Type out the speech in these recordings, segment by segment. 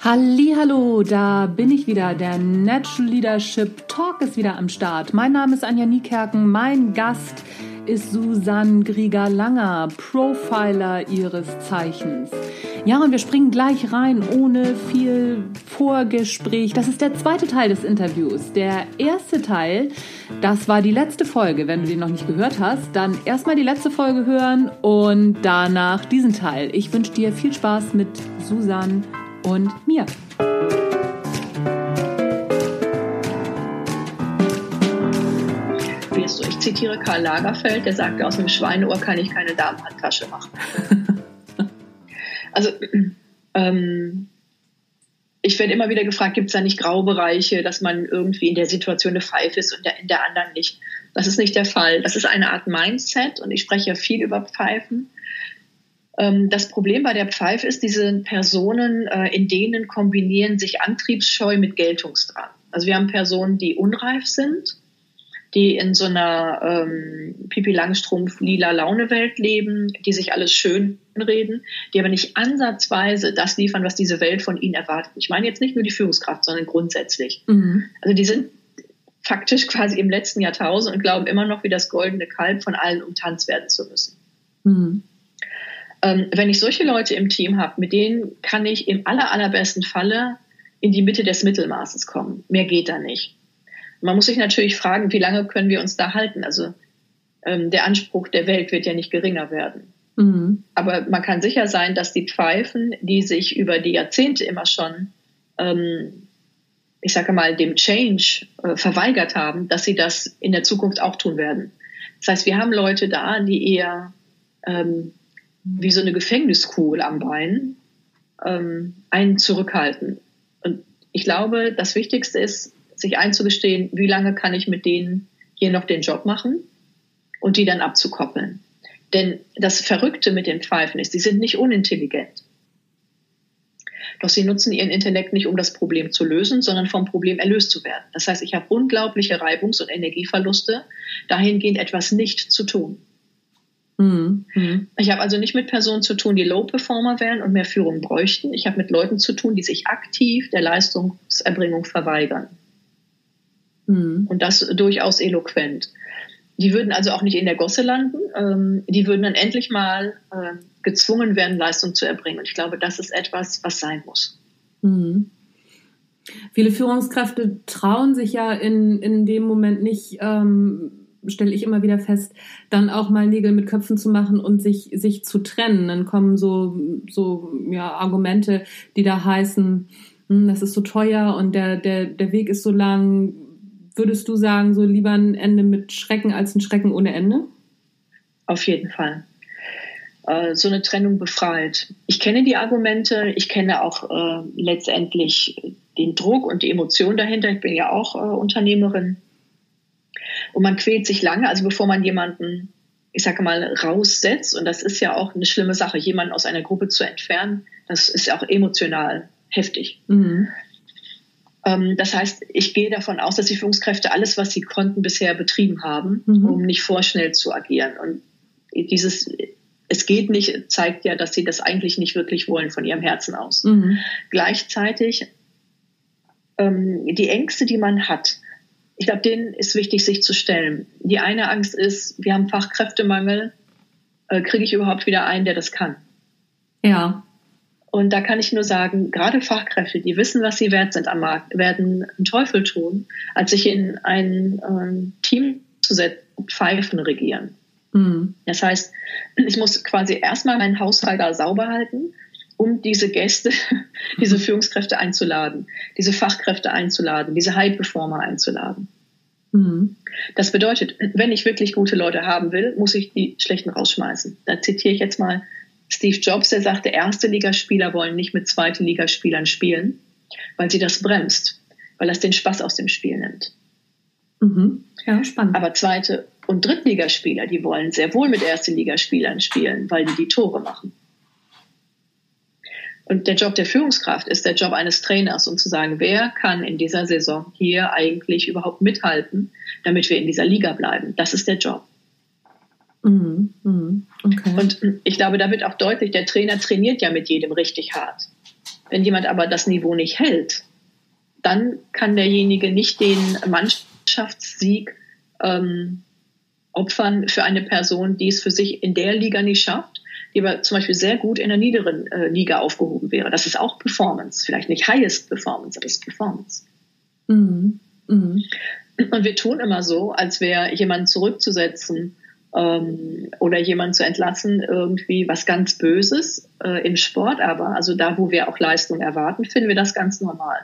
Hallo, da bin ich wieder. Der Natural Leadership Talk ist wieder am Start. Mein Name ist Anja Niekerken. Mein Gast ist Susanne Grieger-Langer, Profiler ihres Zeichens. Ja, und wir springen gleich rein, ohne viel Vorgespräch. Das ist der zweite Teil des Interviews. Der erste Teil, das war die letzte Folge. Wenn du die noch nicht gehört hast, dann erstmal die letzte Folge hören und danach diesen Teil. Ich wünsche dir viel Spaß mit Susanne und mir. Ich zitiere Karl Lagerfeld, der sagte, aus einem Schweineohr kann ich keine Damenhandtasche machen. also ähm, ich werde immer wieder gefragt, gibt es da nicht Graubereiche, dass man irgendwie in der Situation eine Pfeife ist und in der anderen nicht. Das ist nicht der Fall. Das ist eine Art Mindset und ich spreche ja viel über Pfeifen. Ähm, das Problem bei der Pfeife ist, diese Personen, äh, in denen kombinieren sich Antriebsscheu mit Geltungsdrang. Also wir haben Personen, die unreif sind, die in so einer ähm, Pipi Langstrumpf lila Laune-Welt leben, die sich alles schön reden, die aber nicht ansatzweise das liefern, was diese Welt von ihnen erwartet. Ich meine jetzt nicht nur die Führungskraft, sondern grundsätzlich. Mhm. Also die sind faktisch quasi im letzten Jahrtausend und glauben immer noch wie das goldene Kalb von allen umtanzt werden zu müssen. Mhm. Ähm, wenn ich solche Leute im Team habe, mit denen kann ich im aller, allerbesten Falle in die Mitte des Mittelmaßes kommen. Mehr geht da nicht. Man muss sich natürlich fragen, wie lange können wir uns da halten? Also ähm, der Anspruch der Welt wird ja nicht geringer werden. Mhm. Aber man kann sicher sein, dass die Pfeifen, die sich über die Jahrzehnte immer schon, ähm, ich sage mal, dem Change äh, verweigert haben, dass sie das in der Zukunft auch tun werden. Das heißt, wir haben Leute da, die eher ähm, wie so eine Gefängniskugel am Bein ähm, einen zurückhalten. Und ich glaube, das Wichtigste ist, sich einzugestehen, wie lange kann ich mit denen hier noch den Job machen und die dann abzukoppeln. Denn das Verrückte mit den Pfeifen ist, sie sind nicht unintelligent. Doch sie nutzen ihren Intellekt nicht, um das Problem zu lösen, sondern vom Problem erlöst zu werden. Das heißt, ich habe unglaubliche Reibungs- und Energieverluste, dahingehend etwas nicht zu tun. Mhm. mhm. Ich habe also nicht mit Personen zu tun, die Low-Performer wären und mehr Führung bräuchten. Ich habe mit Leuten zu tun, die sich aktiv der Leistungserbringung verweigern. Mhm. Und das durchaus eloquent. Die würden also auch nicht in der Gosse landen. Ähm, die würden dann endlich mal äh, gezwungen werden, Leistung zu erbringen. Und ich glaube, das ist etwas, was sein muss. Mhm. Viele Führungskräfte trauen sich ja in, in dem Moment nicht, ähm, stelle ich immer wieder fest, dann auch mal Nägel mit Köpfen zu machen und sich, sich zu trennen. Dann kommen so, so ja, Argumente, die da heißen, hm, das ist so teuer und der, der, der Weg ist so lang. Würdest du sagen, so lieber ein Ende mit Schrecken als ein Schrecken ohne Ende? Auf jeden Fall. Äh, so eine Trennung befreit. Ich kenne die Argumente, ich kenne auch äh, letztendlich den Druck und die Emotion dahinter. Ich bin ja auch äh, Unternehmerin und man quält sich lange, also bevor man jemanden, ich sage mal, raussetzt, und das ist ja auch eine schlimme Sache, jemanden aus einer Gruppe zu entfernen, das ist ja auch emotional heftig. Mhm. Ähm, das heißt, ich gehe davon aus, dass die Führungskräfte alles, was sie konnten, bisher betrieben haben, mhm. um nicht vorschnell zu agieren. Und dieses es geht nicht, zeigt ja, dass sie das eigentlich nicht wirklich wollen von ihrem Herzen aus. Mhm. Gleichzeitig ähm, die Ängste, die man hat, ich glaube, denen ist wichtig, sich zu stellen. Die eine Angst ist, wir haben Fachkräftemangel, äh, kriege ich überhaupt wieder einen, der das kann? Ja. Und da kann ich nur sagen, gerade Fachkräfte, die wissen, was sie wert sind am Markt, werden einen Teufel tun, als sich in ein äh, Team zu setzen, Pfeifen regieren. Mhm. Das heißt, ich muss quasi erstmal meinen Haushalt da sauber halten, um diese Gäste, diese mhm. Führungskräfte einzuladen, diese Fachkräfte einzuladen, diese High-Performer einzuladen. Mhm. Das bedeutet, wenn ich wirklich gute Leute haben will, muss ich die schlechten rausschmeißen. Da zitiere ich jetzt mal Steve Jobs, der sagte, erste Ligaspieler wollen nicht mit zweiten Ligaspielern spielen, weil sie das bremst, weil das den Spaß aus dem Spiel nimmt. Mhm. Ja, spannend. Aber zweite und Drittligaspieler, die wollen sehr wohl mit erste Ligaspielern spielen, weil die die Tore machen. Und der Job der Führungskraft ist der Job eines Trainers, um zu sagen, wer kann in dieser Saison hier eigentlich überhaupt mithalten, damit wir in dieser Liga bleiben. Das ist der Job. Mhm, mhm, okay. Und ich glaube, da wird auch deutlich, der Trainer trainiert ja mit jedem richtig hart. Wenn jemand aber das Niveau nicht hält, dann kann derjenige nicht den Mannschaftssieg ähm, opfern für eine Person, die es für sich in der Liga nicht schafft, die aber zum Beispiel sehr gut in der niederen äh, Liga aufgehoben wäre. Das ist auch Performance. Vielleicht nicht Highest Performance, aber es ist Performance. Mhm. Mhm. Und wir tun immer so, als wäre jemand zurückzusetzen ähm, oder jemand zu entlassen, irgendwie was ganz Böses äh, im Sport, aber also da, wo wir auch Leistung erwarten, finden wir das ganz normal.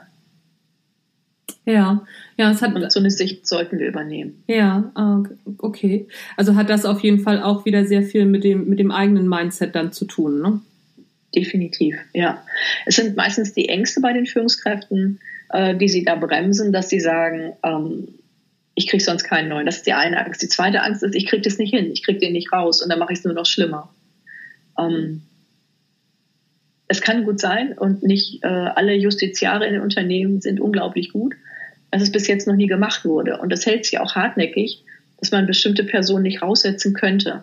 Ja, ja, es hat. Und so eine Sicht sollten wir übernehmen. Ja, ah, okay. Also hat das auf jeden Fall auch wieder sehr viel mit dem, mit dem eigenen Mindset dann zu tun, ne? Definitiv, ja. Es sind meistens die Ängste bei den Führungskräften, äh, die sie da bremsen, dass sie sagen, ähm, ich kriege sonst keinen neuen. Das ist die eine Angst. Die zweite Angst ist, ich kriege das nicht hin, ich kriege den nicht raus und dann mache ich es nur noch schlimmer. Ähm, es kann gut sein und nicht äh, alle Justiziare in den Unternehmen sind unglaublich gut, dass es bis jetzt noch nie gemacht wurde. Und das hält sich auch hartnäckig, dass man bestimmte Personen nicht raussetzen könnte.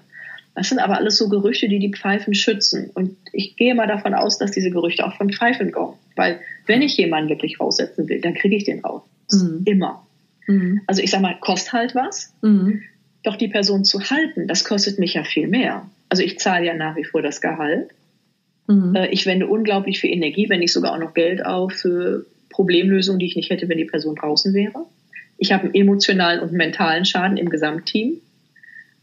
Das sind aber alles so Gerüchte, die die Pfeifen schützen. Und ich gehe mal davon aus, dass diese Gerüchte auch von Pfeifen kommen. Weil wenn ich jemanden wirklich raussetzen will, dann kriege ich den raus. Mhm. Immer. Mhm. Also ich sage mal, kostet halt was. Mhm. Doch die Person zu halten, das kostet mich ja viel mehr. Also ich zahle ja nach wie vor das Gehalt. Mhm. Äh, ich wende unglaublich viel Energie, wenn nicht sogar auch noch Geld auf für Problemlösungen, die ich nicht hätte, wenn die Person draußen wäre. Ich habe einen emotionalen und mentalen Schaden im Gesamtteam.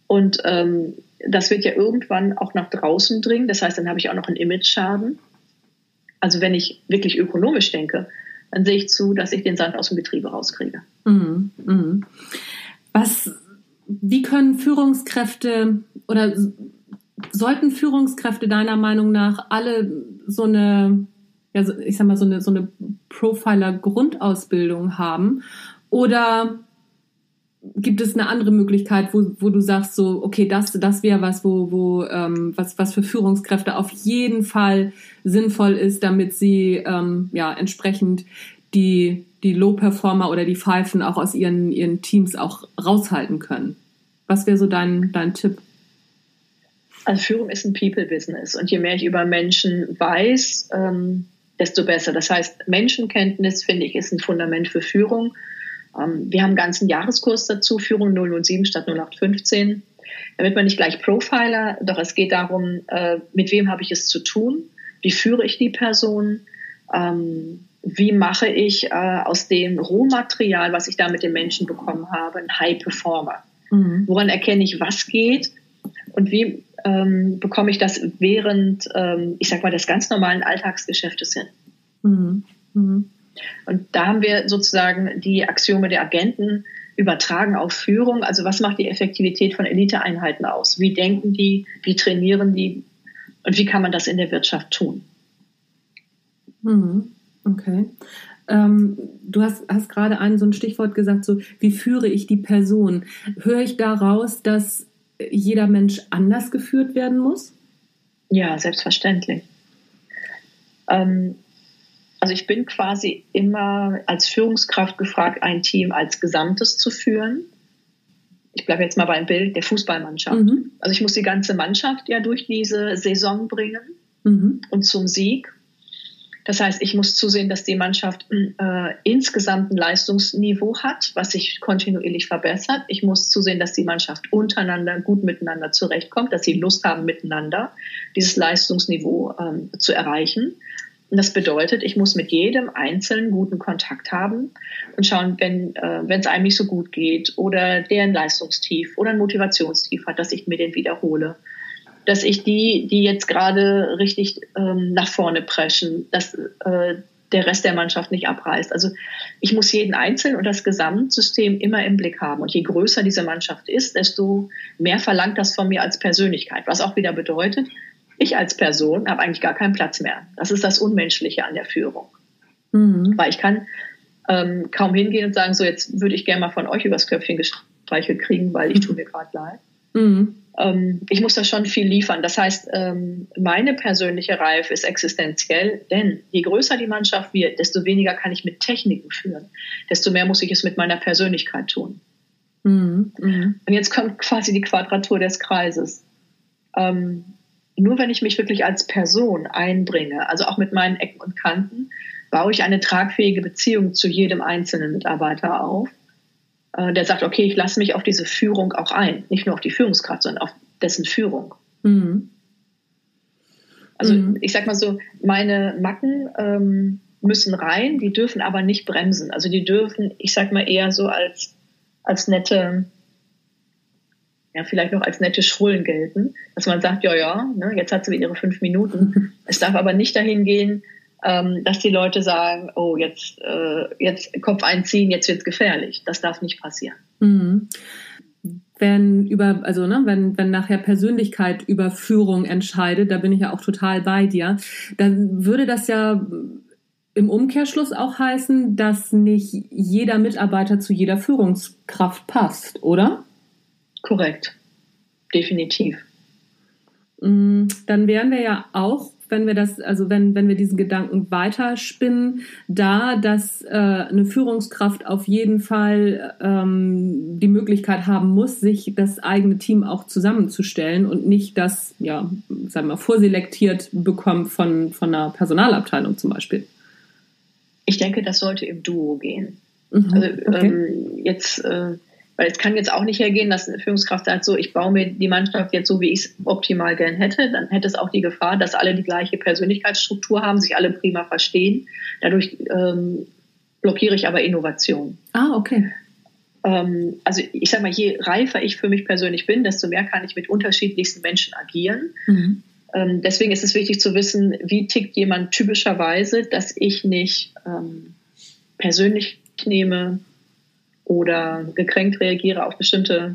Und ähm, das wird ja irgendwann auch nach draußen dringen. Das heißt, dann habe ich auch noch einen Image-Schaden. Also wenn ich wirklich ökonomisch denke, dann sehe ich zu, dass ich den Sand aus dem Betriebe rauskriege. Mhm, mhm. Was, wie können Führungskräfte oder sollten Führungskräfte deiner Meinung nach alle so eine, ja, ich sag mal, so eine, so eine Profiler-Grundausbildung haben? Oder gibt es eine andere Möglichkeit, wo, wo du sagst, so, okay, das, das wäre was, wo, wo, ähm, was, was für Führungskräfte auf jeden Fall sinnvoll ist, damit sie ähm, ja entsprechend die, die Low-Performer oder die Pfeifen auch aus ihren, ihren Teams auch raushalten können. Was wäre so dein, dein Tipp? Also Führung ist ein People-Business und je mehr ich über Menschen weiß, ähm, desto besser. Das heißt, Menschenkenntnis, finde ich, ist ein Fundament für Führung. Ähm, wir haben einen ganzen Jahreskurs dazu, Führung 007 statt 0815. Damit man nicht gleich Profiler, doch es geht darum, äh, mit wem habe ich es zu tun, wie führe ich die Person, ähm, wie mache ich äh, aus dem Rohmaterial, was ich da mit den Menschen bekommen habe, einen High Performer. Mhm. Woran erkenne ich, was geht und wie ähm, bekomme ich das während, ähm, ich sag mal, des ganz normalen Alltagsgeschäftes hin. Mhm. Mhm. Und da haben wir sozusagen die Axiome der Agenten übertragen auf Führung. Also was macht die Effektivität von Eliteeinheiten aus? Wie denken die? Wie trainieren die? Und wie kann man das in der Wirtschaft tun? Mhm. Okay. Ähm, du hast, hast gerade ein so ein Stichwort gesagt, so wie führe ich die Person? Höre ich daraus, dass jeder Mensch anders geführt werden muss? Ja, selbstverständlich. Ähm, also ich bin quasi immer als Führungskraft gefragt, ein Team als Gesamtes zu führen. Ich bleibe jetzt mal beim Bild der Fußballmannschaft. Mhm. Also ich muss die ganze Mannschaft ja durch diese Saison bringen mhm. und zum Sieg. Das heißt, ich muss zusehen, dass die Mannschaft äh, insgesamt ein Leistungsniveau hat, was sich kontinuierlich verbessert. Ich muss zusehen, dass die Mannschaft untereinander gut miteinander zurechtkommt, dass sie Lust haben, miteinander dieses Leistungsniveau ähm, zu erreichen. Und das bedeutet, ich muss mit jedem Einzelnen guten Kontakt haben und schauen, wenn äh, es einem nicht so gut geht oder der ein Leistungstief oder ein Motivationstief hat, dass ich mir den wiederhole. Dass ich die, die jetzt gerade richtig ähm, nach vorne preschen, dass äh, der Rest der Mannschaft nicht abreißt. Also ich muss jeden Einzelnen und das Gesamtsystem immer im Blick haben. Und je größer diese Mannschaft ist, desto mehr verlangt das von mir als Persönlichkeit. Was auch wieder bedeutet, ich als Person habe eigentlich gar keinen Platz mehr. Das ist das Unmenschliche an der Führung. Mhm. Weil ich kann ähm, kaum hingehen und sagen, so jetzt würde ich gerne mal von euch übers Köpfchen gestreichelt kriegen, weil ich tue mir gerade leid. Mhm. Ähm, ich muss da schon viel liefern. Das heißt, ähm, meine persönliche Reife ist existenziell, denn je größer die Mannschaft wird, desto weniger kann ich mit Techniken führen, desto mehr muss ich es mit meiner Persönlichkeit tun. Mhm. Mhm. Und jetzt kommt quasi die Quadratur des Kreises. Ähm, nur wenn ich mich wirklich als Person einbringe, also auch mit meinen Ecken und Kanten, baue ich eine tragfähige Beziehung zu jedem einzelnen Mitarbeiter auf, äh, der sagt, okay, ich lasse mich auf diese Führung auch ein, nicht nur auf die Führungskraft, sondern auf dessen Führung. Mhm. Also mhm. ich sag mal so, meine Macken ähm, müssen rein, die dürfen aber nicht bremsen. Also die dürfen, ich sag mal eher so als, als nette, ja, vielleicht noch als nette Schrullen gelten, dass man sagt, ja, ja, ne, jetzt hat sie ihre fünf Minuten. Es darf aber nicht dahin gehen, ähm, dass die Leute sagen, oh, jetzt, äh, jetzt Kopf einziehen, jetzt wird es gefährlich. Das darf nicht passieren. Mhm wenn über, also ne, wenn, wenn nachher Persönlichkeit über Führung entscheidet, da bin ich ja auch total bei dir, dann würde das ja im Umkehrschluss auch heißen, dass nicht jeder Mitarbeiter zu jeder Führungskraft passt, oder? Korrekt. Definitiv. Mm, dann wären wir ja auch wenn wir das, also wenn, wenn wir diesen Gedanken weiterspinnen, da, dass äh, eine Führungskraft auf jeden Fall ähm, die Möglichkeit haben muss, sich das eigene Team auch zusammenzustellen und nicht das, ja, sagen wir mal, vorselektiert bekommt von, von einer Personalabteilung zum Beispiel. Ich denke, das sollte im Duo gehen. Mhm, also okay. ähm, jetzt äh, weil es kann jetzt auch nicht hergehen, dass eine Führungskraft sagt, so, ich baue mir die Mannschaft jetzt so, wie ich es optimal gern hätte. Dann hätte es auch die Gefahr, dass alle die gleiche Persönlichkeitsstruktur haben, sich alle prima verstehen. Dadurch ähm, blockiere ich aber Innovation. Ah, okay. Ähm, also ich sage mal, je reifer ich für mich persönlich bin, desto mehr kann ich mit unterschiedlichsten Menschen agieren. Mhm. Ähm, deswegen ist es wichtig zu wissen, wie tickt jemand typischerweise, dass ich nicht ähm, persönlich nehme, oder gekränkt reagiere auf bestimmte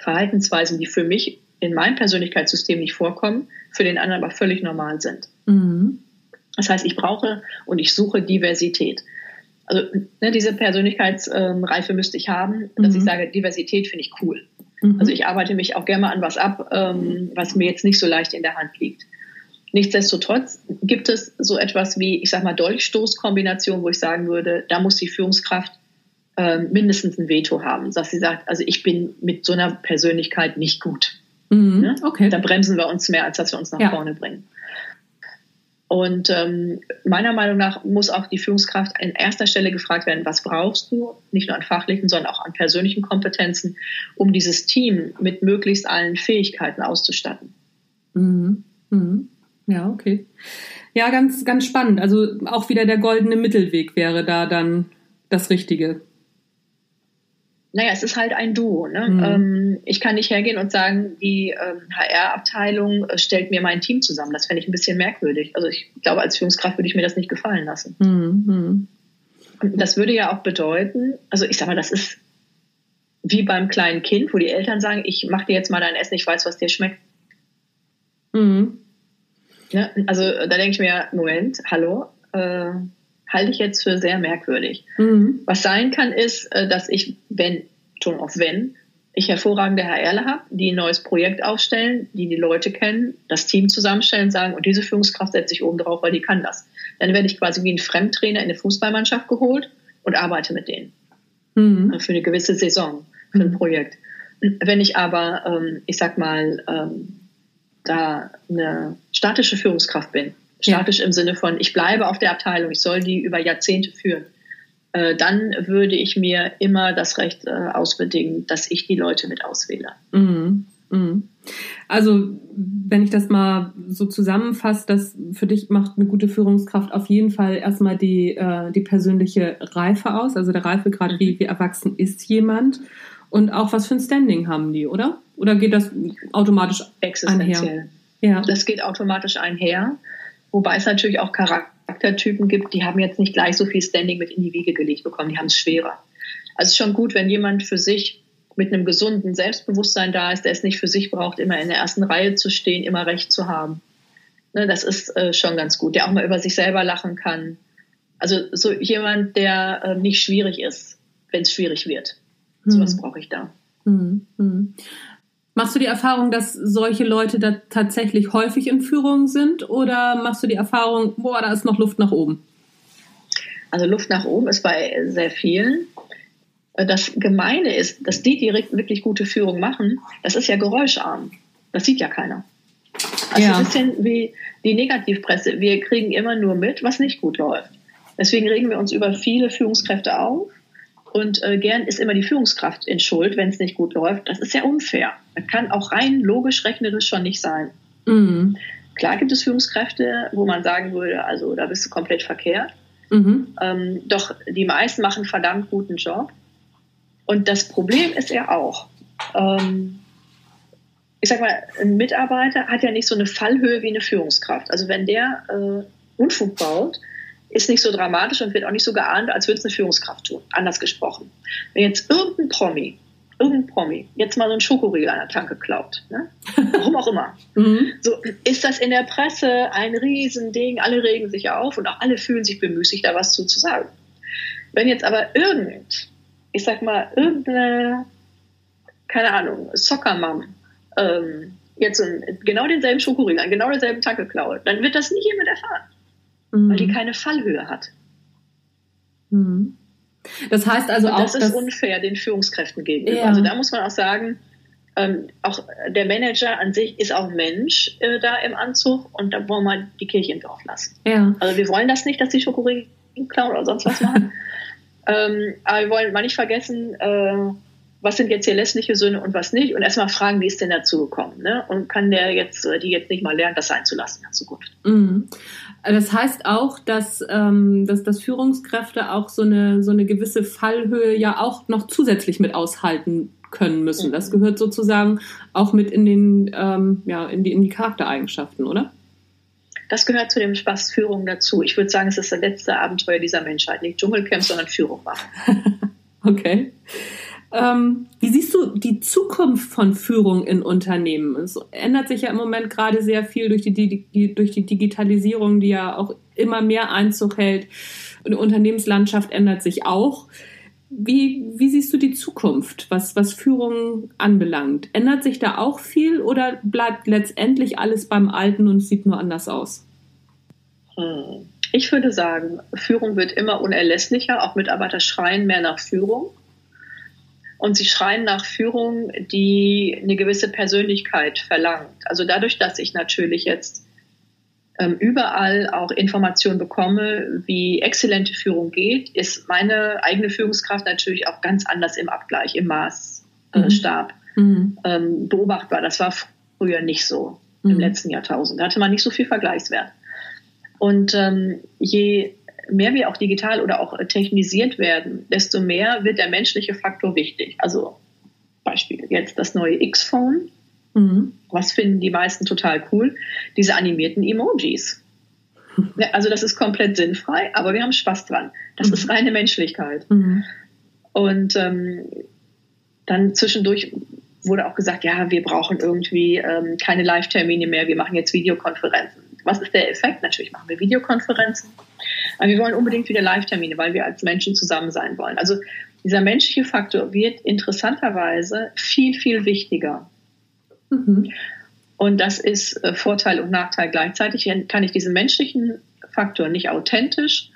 Verhaltensweisen, die für mich in meinem Persönlichkeitssystem nicht vorkommen, für den anderen aber völlig normal sind. Mhm. Das heißt, ich brauche und ich suche Diversität. Also ne, diese Persönlichkeitsreife müsste ich haben, dass mhm. ich sage, Diversität finde ich cool. Mhm. Also ich arbeite mich auch gerne mal an was ab, ähm, was mir jetzt nicht so leicht in der Hand liegt. Nichtsdestotrotz gibt es so etwas wie, ich sage mal, Dolchstoßkombination, wo ich sagen würde, da muss die Führungskraft ähm, mindestens ein Veto haben, dass sie sagt, also ich bin mit so einer Persönlichkeit nicht gut. Mhm, ne? okay. Da bremsen wir uns mehr, als dass wir uns nach ja. vorne bringen. Und ähm, meiner Meinung nach muss auch die Führungskraft an erster Stelle gefragt werden, was brauchst du, nicht nur an fachlichen, sondern auch an persönlichen Kompetenzen, um dieses Team mit möglichst allen Fähigkeiten auszustatten. Mhm. Mhm. Ja, okay. Ja, ganz, ganz spannend. Also auch wieder der goldene Mittelweg wäre da dann das Richtige naja, es ist halt ein Duo. Ne? Mhm. Ähm, ich kann nicht hergehen und sagen, die ähm, HR-Abteilung äh, stellt mir mein Team zusammen. Das fände ich ein bisschen merkwürdig. Also ich glaube, als Führungskraft würde ich mir das nicht gefallen lassen. Mhm. Das würde ja auch bedeuten, also ich sage mal, das ist wie beim kleinen Kind, wo die Eltern sagen, ich mache dir jetzt mal dein Essen, ich weiß, was dir schmeckt. Mhm. Ja, also da denke ich mir, Moment, hallo, äh, halte ich jetzt für sehr merkwürdig. Mhm. Was sein kann, ist, äh, dass ich, wenn, schon auf wenn, ich hervorragende HRler habe, die ein neues Projekt aufstellen, die die Leute kennen, das Team zusammenstellen, sagen, und diese Führungskraft setze ich oben drauf, weil die kann das. Dann werde ich quasi wie ein Fremdtrainer in eine Fußballmannschaft geholt und arbeite mit denen. Mhm. Äh, für eine gewisse Saison, für ein mhm. Projekt. Wenn ich aber, ähm, ich sag mal, ähm, da eine statische Führungskraft bin, statisch ja. im Sinne von, ich bleibe auf der Abteilung, ich soll die über Jahrzehnte führen, äh, dann würde ich mir immer das Recht äh, ausbedingen, dass ich die Leute mit auswähle. Mhm. Mhm. Also, wenn ich das mal so zusammenfasse, dass für dich macht eine gute Führungskraft auf jeden Fall erstmal die, äh, die persönliche Reife aus, also der Reifegrad, wie, wie erwachsen ist jemand und auch was für ein Standing haben die, oder? Oder geht das automatisch einher? Ja. Das geht automatisch einher. Wobei es natürlich auch Charaktertypen gibt, die haben jetzt nicht gleich so viel Standing mit in die Wiege gelegt bekommen, die haben es schwerer. Also es ist schon gut, wenn jemand für sich mit einem gesunden Selbstbewusstsein da ist, der es nicht für sich braucht, immer in der ersten Reihe zu stehen, immer Recht zu haben. Ne, das ist äh, schon ganz gut, der auch mal über sich selber lachen kann. Also so jemand, der äh, nicht schwierig ist, wenn es schwierig wird. Mhm. Sowas brauche ich da. Mhm. Mhm. Machst du die Erfahrung, dass solche Leute da tatsächlich häufig in Führung sind oder machst du die Erfahrung, boah, da ist noch Luft nach oben? Also Luft nach oben ist bei sehr vielen. Das Gemeine ist, dass die, die wirklich gute Führung machen, das ist ja geräuscharm. Das sieht ja keiner. Also ja. ein bisschen wie die Negativpresse. Wir kriegen immer nur mit, was nicht gut läuft. Deswegen regen wir uns über viele Führungskräfte auf. Und äh, gern ist immer die Führungskraft in Schuld, wenn es nicht gut läuft. Das ist ja unfair. Das kann auch rein logisch rechnerisch schon nicht sein. Mhm. Klar gibt es Führungskräfte, wo man sagen würde, also da bist du komplett verkehrt. Mhm. Ähm, doch die meisten machen einen verdammt guten Job. Und das Problem ist ja auch, ähm, ich sag mal, ein Mitarbeiter hat ja nicht so eine Fallhöhe wie eine Führungskraft. Also wenn der äh, Unfug baut, ist nicht so dramatisch und wird auch nicht so geahnt, als würde es eine Führungskraft tun. Anders gesprochen. Wenn jetzt irgendein Promi, irgendein Promi, jetzt mal so ein Schokoriegel an der Tanke klaut, ne? warum auch immer, mhm. so ist das in der Presse ein Riesending, alle regen sich auf und auch alle fühlen sich bemüßigt, da was zu, zu sagen. Wenn jetzt aber irgend, ich sag mal, irgendeine, keine Ahnung, Soccer-Mom, ähm, jetzt so ein, genau denselben Schokoriegel an genau derselben Tag klaut, dann wird das nie jemand erfahren, mhm. weil die keine Fallhöhe hat. Mhm. Das heißt also auch. Das ist unfair den Führungskräften gegenüber. Ja. Also da muss man auch sagen, ähm, auch der Manager an sich ist auch Mensch äh, da im Anzug und da wollen wir die Kirche im Dorf lassen. Ja. Also wir wollen das nicht, dass die Schokoriegel klauen oder sonst was machen. ähm, aber wir wollen mal nicht vergessen, äh, was sind jetzt hier lässliche Söhne und was nicht und erstmal fragen, wie ist denn dazu gekommen ne? und kann der jetzt, äh, die jetzt nicht mal lernen, das sein zu lassen in Zukunft. Mhm. Das heißt auch, dass, ähm, dass, dass Führungskräfte auch so eine, so eine gewisse Fallhöhe ja auch noch zusätzlich mit aushalten können müssen. Mhm. Das gehört sozusagen auch mit in den, ähm, ja, in die, in die Charaktereigenschaften, oder? Das gehört zu dem Spaß Führung dazu. Ich würde sagen, es ist das letzte Abenteuer dieser Menschheit. Nicht Dschungelcamp, sondern Führung machen. okay. Ähm, wie siehst du die Zukunft von Führung in Unternehmen? Es ändert sich ja im Moment gerade sehr viel durch die, die, durch die Digitalisierung, die ja auch immer mehr Einzug hält. Die Unternehmenslandschaft ändert sich auch. Wie, wie siehst du die Zukunft, was, was Führung anbelangt? Ändert sich da auch viel oder bleibt letztendlich alles beim Alten und sieht nur anders aus? Hm. Ich würde sagen, Führung wird immer unerlässlicher. Auch Mitarbeiter schreien mehr nach Führung. Und sie schreien nach Führung, die eine gewisse Persönlichkeit verlangt. Also dadurch, dass ich natürlich jetzt ähm, überall auch Informationen bekomme, wie exzellente Führung geht, ist meine eigene Führungskraft natürlich auch ganz anders im Abgleich, im Maßstab äh, mhm. ähm, beobachtbar. Das war früher nicht so mhm. im letzten Jahrtausend. Da hatte man nicht so viel Vergleichswert. Und ähm, je mehr wir auch digital oder auch technisiert werden, desto mehr wird der menschliche Faktor wichtig. Also Beispiel jetzt das neue X-Phone. Mhm. Was finden die meisten total cool? Diese animierten Emojis. Also das ist komplett sinnfrei, aber wir haben Spaß dran. Das mhm. ist reine Menschlichkeit. Mhm. Und ähm, dann zwischendurch wurde auch gesagt, ja, wir brauchen irgendwie ähm, keine Live-Termine mehr, wir machen jetzt Videokonferenzen. Was ist der Effekt? Natürlich machen wir Videokonferenzen. Aber wir wollen unbedingt wieder Live-Termine, weil wir als Menschen zusammen sein wollen. Also dieser menschliche Faktor wird interessanterweise viel, viel wichtiger. Mhm. Und das ist äh, Vorteil und Nachteil gleichzeitig. Kann ich diesen menschlichen Faktor nicht authentisch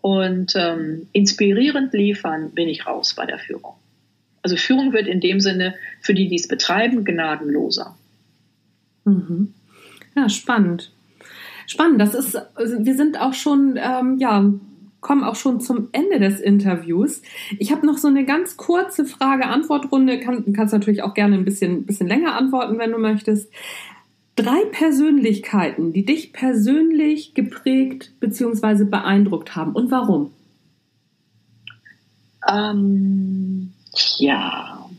und ähm, inspirierend liefern, bin ich raus bei der Führung. Also Führung wird in dem Sinne für die, die es betreiben, gnadenloser. Mhm. Ja, spannend. Spannend. Das ist, also wir sind auch schon, ähm, ja, kommen auch schon zum Ende des Interviews. Ich habe noch so eine ganz kurze Frage-Antwort-Runde. Kann, kannst natürlich auch gerne ein bisschen, bisschen länger antworten, wenn du möchtest. Drei Persönlichkeiten, die dich persönlich geprägt bzw. beeindruckt haben und warum? Ähm, ja,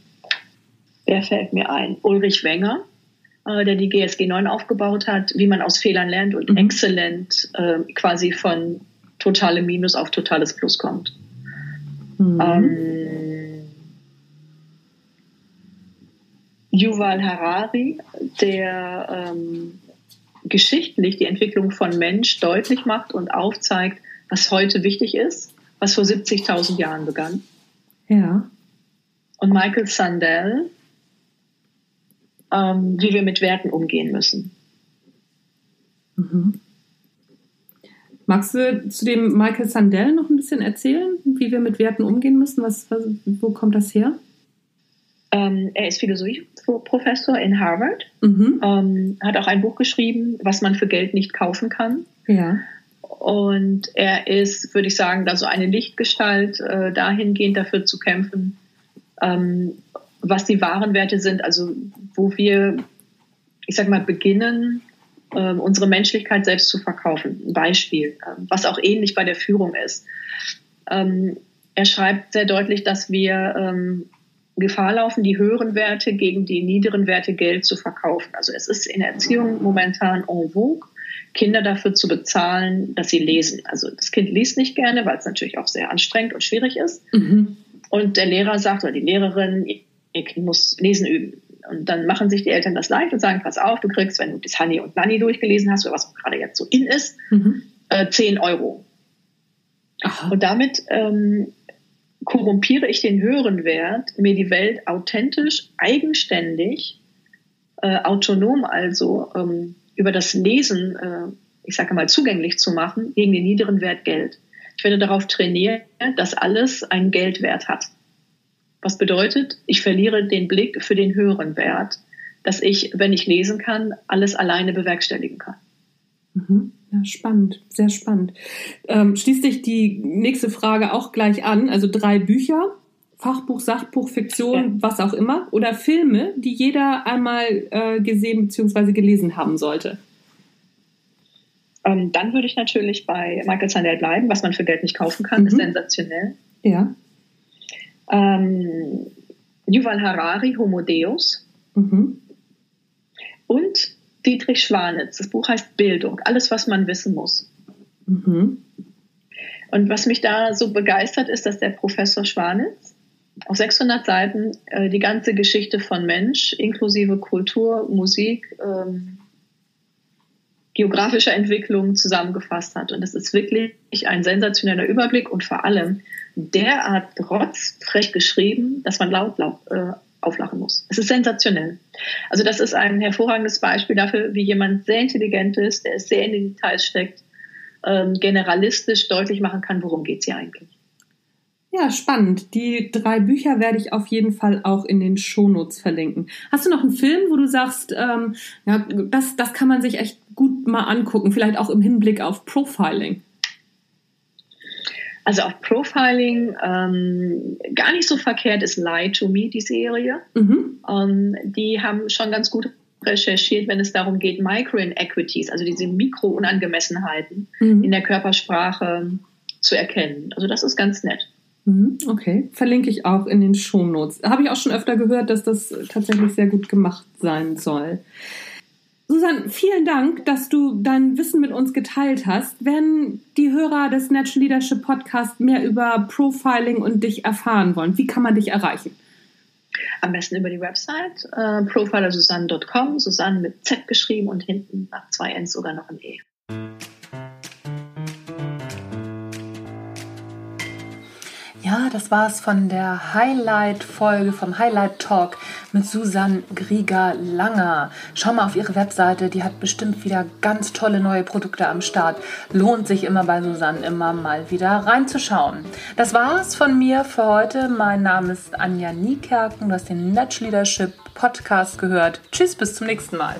wer fällt mir ein? Ulrich Wenger äh, der die GSG 9 aufgebaut hat, wie man aus Fehlern lernt und mhm. exzellent äh, quasi von totalem Minus auf totales Plus kommt. Mhm. Ähm, Yuval Harari, der ähm, geschichtlich die Entwicklung von Mensch deutlich macht und aufzeigt, was heute wichtig ist, was vor 70.000 Jahren begann. Ja. Und Michael Sandel, ähm, wie wir mit Werten umgehen müssen. Mhm. Magst du zu dem Michael Sandel noch ein bisschen erzählen, wie wir mit Werten umgehen müssen? Was, was, wo kommt das her? Ähm, er ist Philosophieprofessor in Harvard, mhm. ähm, hat auch ein Buch geschrieben, was man für Geld nicht kaufen kann. Ja. Und er ist, würde ich sagen, da so eine Lichtgestalt, äh, dahingehend dafür zu kämpfen, ähm, was die wahren Werte sind, also wo wir, ich sag mal, beginnen, äh, unsere Menschlichkeit selbst zu verkaufen. Ein Beispiel, äh, was auch ähnlich bei der Führung ist. Ähm, er schreibt sehr deutlich, dass wir ähm, Gefahr laufen, die höheren Werte gegen die niederen Werte Geld zu verkaufen. Also es ist in der Erziehung momentan en vogue, Kinder dafür zu bezahlen, dass sie lesen. Also das Kind liest nicht gerne, weil es natürlich auch sehr anstrengend und schwierig ist. Mhm. Und der Lehrer sagt oder die Lehrerin, Kind muss lesen üben. Und dann machen sich die Eltern das leicht und sagen, pass auf, du kriegst, wenn du das Honey und Nanny durchgelesen hast oder was gerade jetzt so in ist, mhm. äh, 10 Euro. Aha. Und damit ähm, korrumpiere ich den höheren Wert, mir die Welt authentisch, eigenständig, äh, autonom also ähm, über das Lesen, äh, ich sage mal, zugänglich zu machen, gegen den niederen Wert Geld. Ich werde darauf trainieren, dass alles einen Geldwert hat. Was bedeutet, ich verliere den Blick für den höheren Wert, dass ich, wenn ich lesen kann, alles alleine bewerkstelligen kann. Mhm. Ja, spannend, sehr spannend. Ähm, schließt sich die nächste Frage auch gleich an. Also drei Bücher, Fachbuch, Sachbuch, Fiktion, ja. was auch immer, oder Filme, die jeder einmal äh, gesehen bzw. gelesen haben sollte. Ähm, dann würde ich natürlich bei Michael Sandel bleiben, was man für Geld nicht kaufen kann, mhm. ist sensationell. Ja. Ähm, Yuval Harari, Homo Deus. Mhm. Und Dietrich Schwanitz. Das Buch heißt Bildung, alles, was man wissen muss. Mhm. Und was mich da so begeistert, ist, dass der Professor Schwanitz auf 600 Seiten äh, die ganze Geschichte von Mensch, inklusive Kultur, Musik, ähm, geografischer Entwicklung zusammengefasst hat. Und es ist wirklich ein sensationeller Überblick und vor allem derart rotzfrech geschrieben, dass man laut, laut äh, auflachen muss. Es ist sensationell. Also das ist ein hervorragendes Beispiel dafür, wie jemand sehr intelligent ist, der sehr in den Details steckt, ähm, generalistisch deutlich machen kann, worum geht es hier eigentlich. Ja, spannend. Die drei Bücher werde ich auf jeden Fall auch in den Shownotes verlinken. Hast du noch einen Film, wo du sagst, ähm, ja, das, das kann man sich echt gut mal angucken, vielleicht auch im Hinblick auf Profiling? Also auf Profiling ähm, gar nicht so verkehrt ist Lie to Me, die Serie. Mhm. Ähm, die haben schon ganz gut recherchiert, wenn es darum geht, Micro-Inequities, also diese Mikro-Unangemessenheiten mhm. in der Körpersprache zu erkennen. Also das ist ganz nett. Mhm, okay, verlinke ich auch in den Shownotes. Habe ich auch schon öfter gehört, dass das tatsächlich sehr gut gemacht sein soll. Susanne, vielen Dank, dass du dein Wissen mit uns geteilt hast. Wenn die Hörer des Natural Leadership Podcast mehr über Profiling und dich erfahren wollen, wie kann man dich erreichen? Am besten über die Website äh, profilersusanne.com, Susanne mit Z geschrieben und hinten nach zwei N sogar noch ein E. Ja, das war's von der Highlight-Folge, vom Highlight-Talk mit Susanne Grieger-Langer. Schau mal auf ihre Webseite, die hat bestimmt wieder ganz tolle neue Produkte am Start. Lohnt sich immer bei Susanne immer mal wieder reinzuschauen. Das war's von mir für heute. Mein Name ist Anja Niekerken. Du hast den Natural Leadership Podcast gehört. Tschüss, bis zum nächsten Mal.